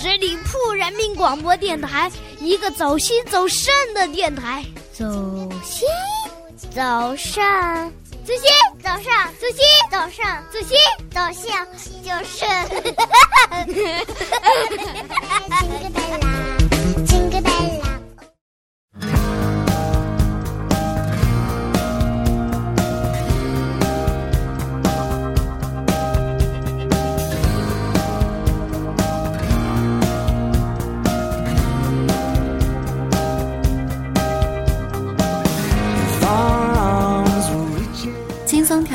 十里铺人民广播电台，一个走心走肾的电台。走心，走肾，走心，走上，走心，走上，走心，走肾，就是。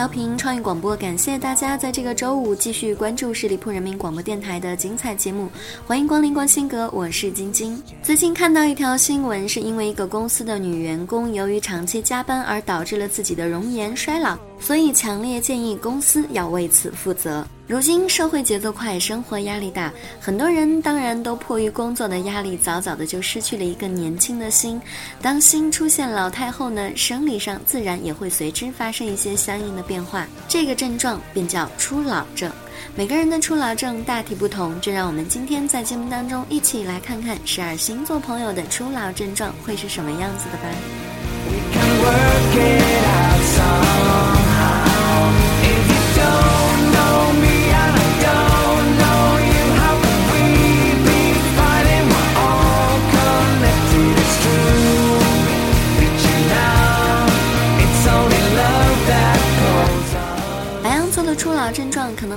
调频创意广播，感谢大家在这个周五继续关注十里铺人民广播电台的精彩节目，欢迎光临光心阁，我是晶晶。最近看到一条新闻，是因为一个公司的女员工由于长期加班而导致了自己的容颜衰老，所以强烈建议公司要为此负责。如今社会节奏快，生活压力大，很多人当然都迫于工作的压力，早早的就失去了一个年轻的心。当心出现老态后呢，生理上自然也会随之发生一些相应的变化。这个症状便叫初老症。每个人的初老症大体不同，就让我们今天在节目当中一起来看看十二星座朋友的初老症状会是什么样子的吧。初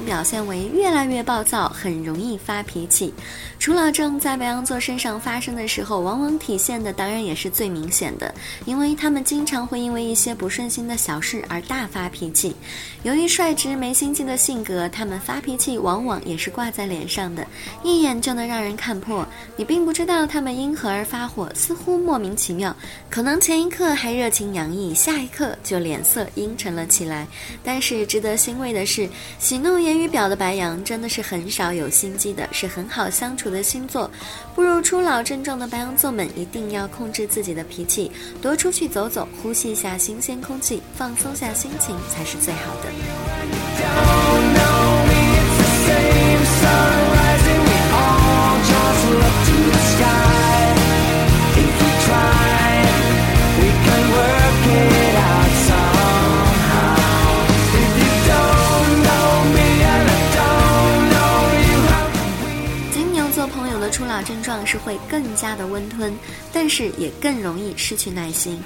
表现为越来越暴躁，很容易发脾气。除老症在白羊座身上发生的时候，往往体现的当然也是最明显的，因为他们经常会因为一些不顺心的小事而大发脾气。由于率直没心机的性格，他们发脾气往往也是挂在脸上的，一眼就能让人看破。你并不知道他们因何而发火，似乎莫名其妙，可能前一刻还热情洋溢，下一刻就脸色阴沉了起来。但是值得欣慰的。是喜怒言鱼表的白羊，真的是很少有心机的，是很好相处的星座。步入初老症状的白羊座们，一定要控制自己的脾气，多出去走走，呼吸一下新鲜空气，放松下心情才是最好的。更加的温吞，但是也更容易失去耐心。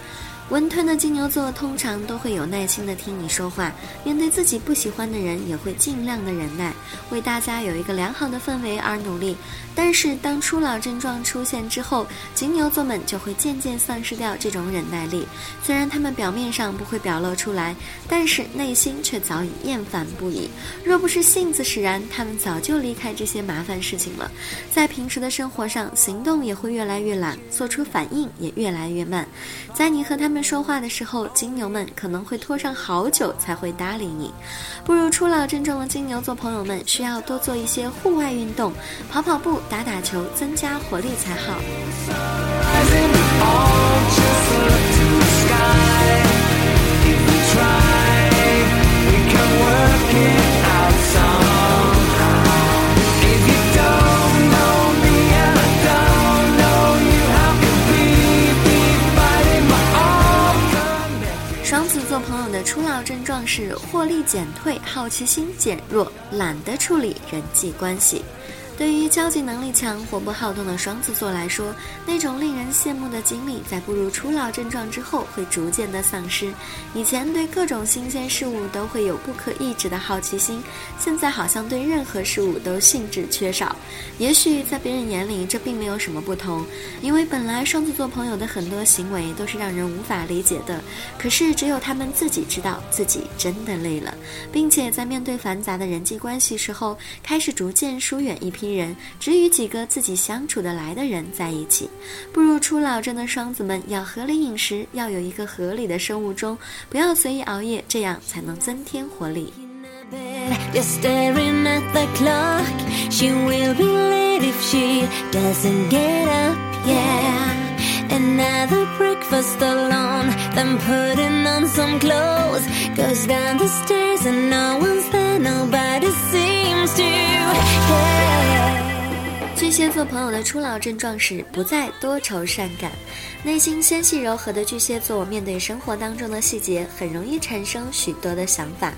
温吞的金牛座通常都会有耐心的听你说话，面对自己不喜欢的人也会尽量的忍耐，为大家有一个良好的氛围而努力。但是当初老症状出现之后，金牛座们就会渐渐丧失掉这种忍耐力。虽然他们表面上不会表露出来，但是内心却早已厌烦不已。若不是性子使然，他们早就离开这些麻烦事情了。在平时的生活上，行动也会越来越懒，做出反应也越来越慢。在你和他们。说话的时候，金牛们可能会拖上好久才会搭理你。步入初老症状的金牛座朋友们，需要多做一些户外运动，跑跑步、打打球，增加活力才好。症状是获利减退，好奇心减弱，懒得处理人际关系。对于交际能力强、活泼好动的双子座来说，那种令人羡慕的经历，在步入初老症状之后会逐渐的丧失。以前对各种新鲜事物都会有不可抑制的好奇心，现在好像对任何事物都兴致缺少。也许在别人眼里这并没有什么不同，因为本来双子座朋友的很多行为都是让人无法理解的。可是只有他们自己知道自己真的累了，并且在面对繁杂的人际关系时候，开始逐渐疏远一批。人只与几个自己相处得来的人在一起。步入初老症的双子们要合理饮食，要有一个合理的生物钟，不要随意熬夜，这样才能增添活力。nobody seems to care. 巨蟹座朋友的初老症状是不再多愁善感，内心纤细柔和的巨蟹座面对生活当中的细节，很容易产生许多的想法。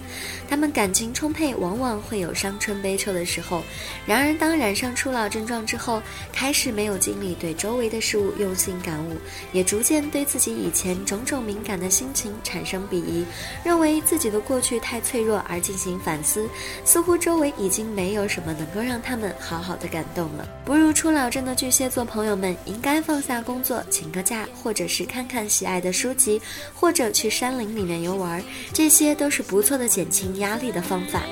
他们感情充沛，往往会有伤春悲秋的时候。然而，当染上初老症状之后，开始没有精力对周围的事物用心感悟，也逐渐对自己以前种种敏感的心情产生鄙夷，认为自己的过去太脆弱而进行反思。似乎周围已经没有什么能够让他们好好的感动了。不入出老镇的巨蟹座朋友们，应该放下工作，请个假，或者是看看喜爱的书籍，或者去山林里面游玩，这些都是不错的减轻压力的方法。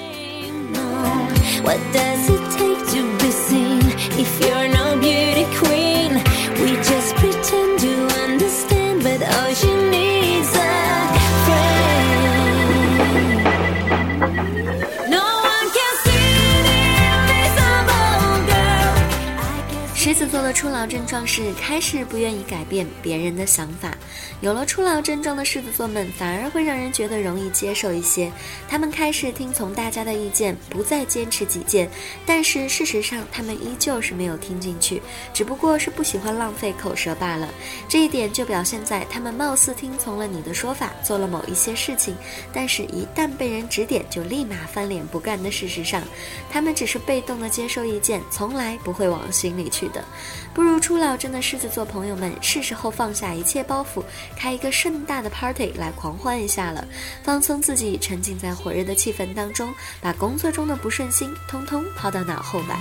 初老症状是开始不愿意改变别人的想法。有了初老症状的狮子座们，反而会让人觉得容易接受一些。他们开始听从大家的意见，不再坚持己见。但是事实上，他们依旧是没有听进去，只不过是不喜欢浪费口舌罢了。这一点就表现在他们貌似听从了你的说法，做了某一些事情，但是一旦被人指点，就立马翻脸不干的事实上，他们只是被动的接受意见，从来不会往心里去。的，不如初老症的狮子座朋友们，是时候放下一切包袱，开一个盛大的 party 来狂欢一下了，放松自己，沉浸在火热的气氛当中，把工作中的不顺心通通抛到脑后吧。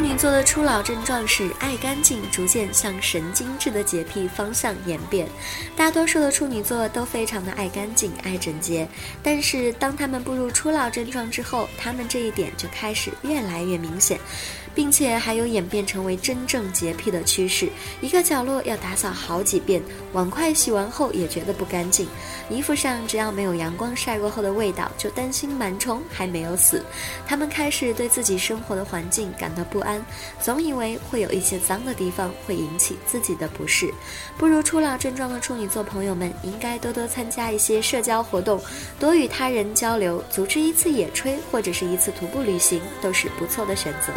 处女座的初老症状是爱干净，逐渐向神经质的洁癖方向演变。大多数的处女座都非常的爱干净、爱整洁，但是当他们步入初老症状之后，他们这一点就开始越来越明显。并且还有演变成为真正洁癖的趋势，一个角落要打扫好几遍，碗筷洗完后也觉得不干净，衣服上只要没有阳光晒过后的味道，就担心螨虫还没有死。他们开始对自己生活的环境感到不安，总以为会有一些脏的地方会引起自己的不适。不如初老症状的处女座朋友们，应该多多参加一些社交活动，多与他人交流，组织一次野炊或者是一次徒步旅行，都是不错的选择。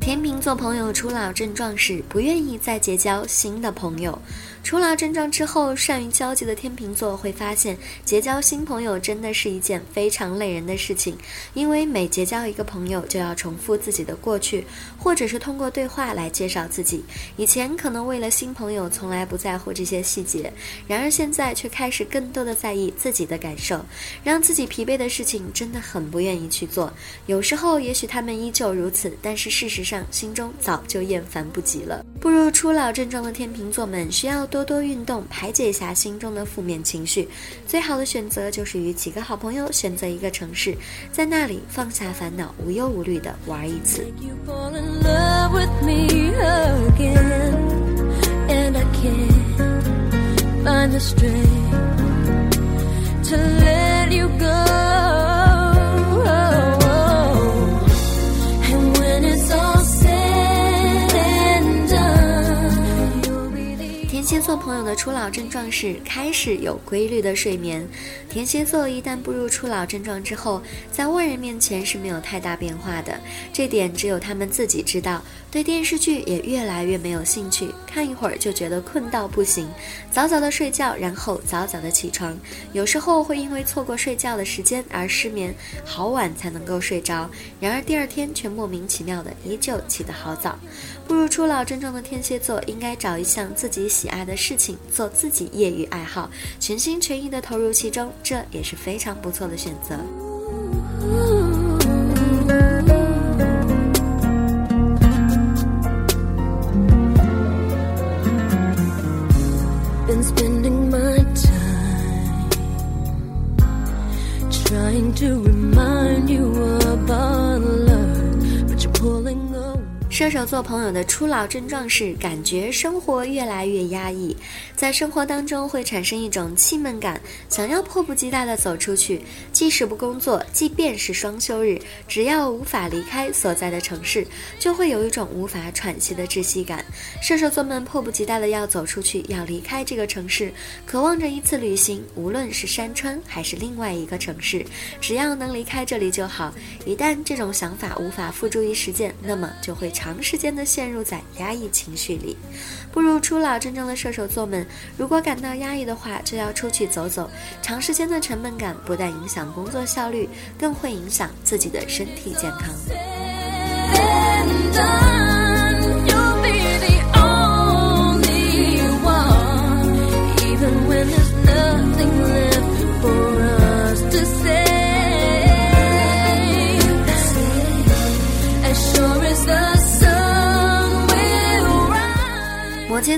天秤座朋友初老症状是不愿意再结交新的朋友。初老症状之后，善于交际的天秤座会发现，结交新朋友真的是一件非常累人的事情，因为每结交一个朋友，就要重复自己的过去，或者是通过对话来介绍自己。以前可能为了新朋友，从来不在乎这些细节，然而现在却开始更多的在意自己的感受，让自己疲惫的事情真的很不愿意去做。有时候，也许他们依旧如此，但是事实上，心中早就厌烦不及了。步入初老症状的天秤座们，需要。多多运动，排解一下心中的负面情绪。最好的选择就是与几个好朋友选择一个城市，在那里放下烦恼，无忧无虑的玩一次。天蝎座朋友的初老症状是开始有规律的睡眠。天蝎座一旦步入初老症状之后，在外人面前是没有太大变化的，这点只有他们自己知道。对电视剧也越来越没有兴趣，看一会儿就觉得困到不行，早早的睡觉，然后早早的起床。有时候会因为错过睡觉的时间而失眠，好晚才能够睡着。然而第二天却莫名其妙的依旧起得好早。步入初老症状的天蝎座应该找一项自己喜爱。的事情做自己业余爱好全心全意的投入其中这也是非常不错的选择。射手座朋友的初老症状是感觉生活越来越压抑，在生活当中会产生一种气闷感，想要迫不及待地走出去。即使不工作，即便是双休日，只要无法离开所在的城市，就会有一种无法喘息的窒息感。射手座们迫不及待地要走出去，要离开这个城市，渴望着一次旅行，无论是山川还是另外一个城市，只要能离开这里就好。一旦这种想法无法付诸于实践，那么就会长时间的陷入在压抑情绪里。步入初老真正的射手座们，如果感到压抑的话，就要出去走走。长时间的沉闷感不但影响工作效率，更会影响自己的身体健康。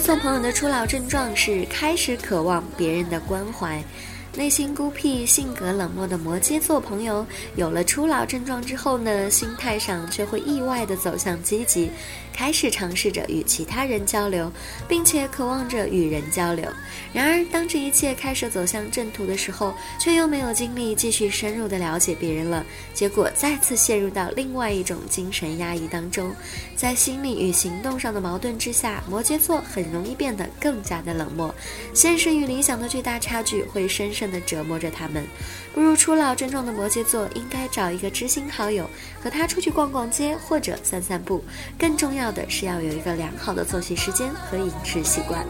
送朋友的初老症状是开始渴望别人的关怀。内心孤僻、性格冷漠的摩羯座朋友，有了初老症状之后呢，心态上却会意外的走向积极，开始尝试着与其他人交流，并且渴望着与人交流。然而，当这一切开始走向正途的时候，却又没有精力继续深入的了解别人了，结果再次陷入到另外一种精神压抑当中。在心理与行动上的矛盾之下，摩羯座很容易变得更加的冷漠，现实与理想的巨大差距会深深。的折磨着他们，步入初老症状的摩羯座应该找一个知心好友，和他出去逛逛街或者散散步。更重要的是要有一个良好的作息时间和饮食习惯。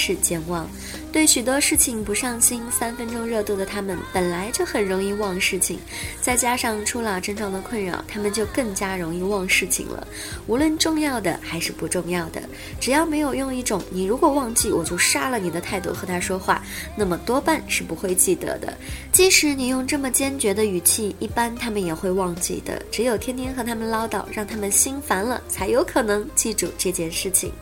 是健忘，对许多事情不上心，三分钟热度的他们本来就很容易忘事情，再加上初老症状的困扰，他们就更加容易忘事情了。无论重要的还是不重要的，只要没有用一种“你如果忘记我就杀了你”的态度和他说话，那么多半是不会记得的。即使你用这么坚决的语气，一般他们也会忘记的。只有天天和他们唠叨，让他们心烦了，才有可能记住这件事情。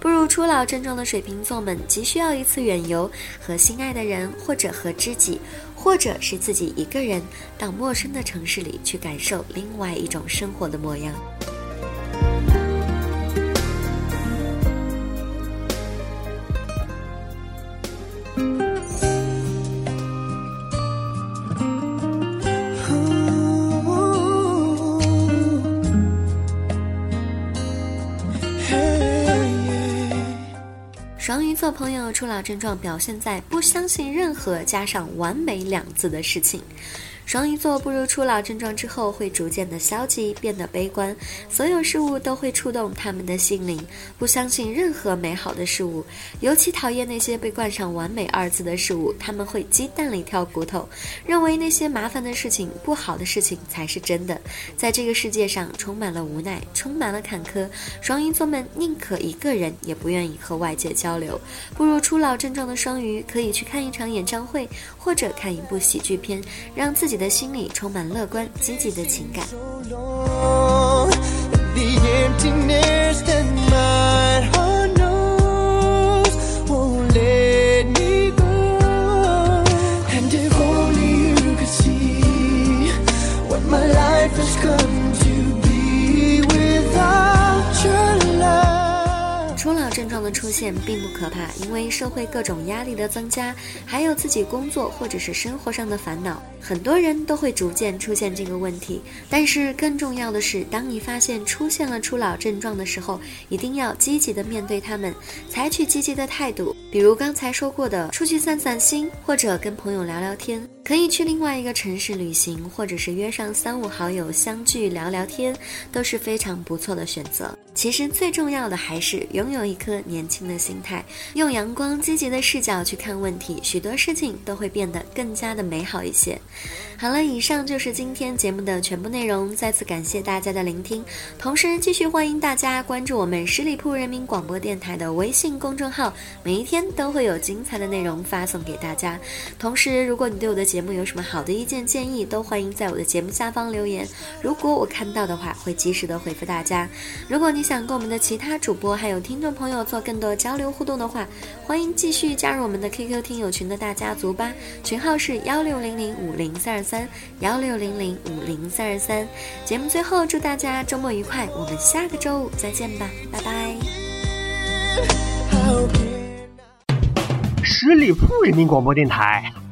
步入初老症状的水瓶座们，急需要一次远游，和心爱的人，或者和知己，或者是自己一个人，到陌生的城市里去感受另外一种生活的模样。双鱼座朋友初老症状表现在不相信任何加上完美两字的事情。双鱼座步入初老症状之后，会逐渐的消极，变得悲观，所有事物都会触动他们的心灵，不相信任何美好的事物，尤其讨厌那些被冠上“完美”二字的事物。他们会鸡蛋里挑骨头，认为那些麻烦的事情、不好的事情才是真的。在这个世界上，充满了无奈，充满了坎坷。双鱼座们宁可一个人，也不愿意和外界交流。步入初老症状的双鱼，可以去看一场演唱会，或者看一部喜剧片，让自己。的心里充满乐观积极的情感。并不可怕，因为社会各种压力的增加，还有自己工作或者是生活上的烦恼，很多人都会逐渐出现这个问题。但是更重要的是，当你发现出现了初老症状的时候，一定要积极的面对他们，采取积极的态度。比如刚才说过的，出去散散心，或者跟朋友聊聊天，可以去另外一个城市旅行，或者是约上三五好友相聚聊聊天，都是非常不错的选择。其实最重要的还是拥有一颗年轻的心态，用阳光积极的视角去看问题，许多事情都会变得更加的美好一些。好了，以上就是今天节目的全部内容，再次感谢大家的聆听，同时继续欢迎大家关注我们十里铺人民广播电台的微信公众号，每一天都会有精彩的内容发送给大家。同时，如果你对我的节节目有什么好的意见建议，都欢迎在我的节目下方留言。如果我看到的话，会及时的回复大家。如果你想跟我们的其他主播还有听众朋友做更多交流互动的话，欢迎继续加入我们的 QQ 听友群的大家族吧，群号是幺六零零五零三二三幺六零零五零三二三。节目最后祝大家周末愉快，我们下个周五再见吧，拜拜。十里铺人民广播电台，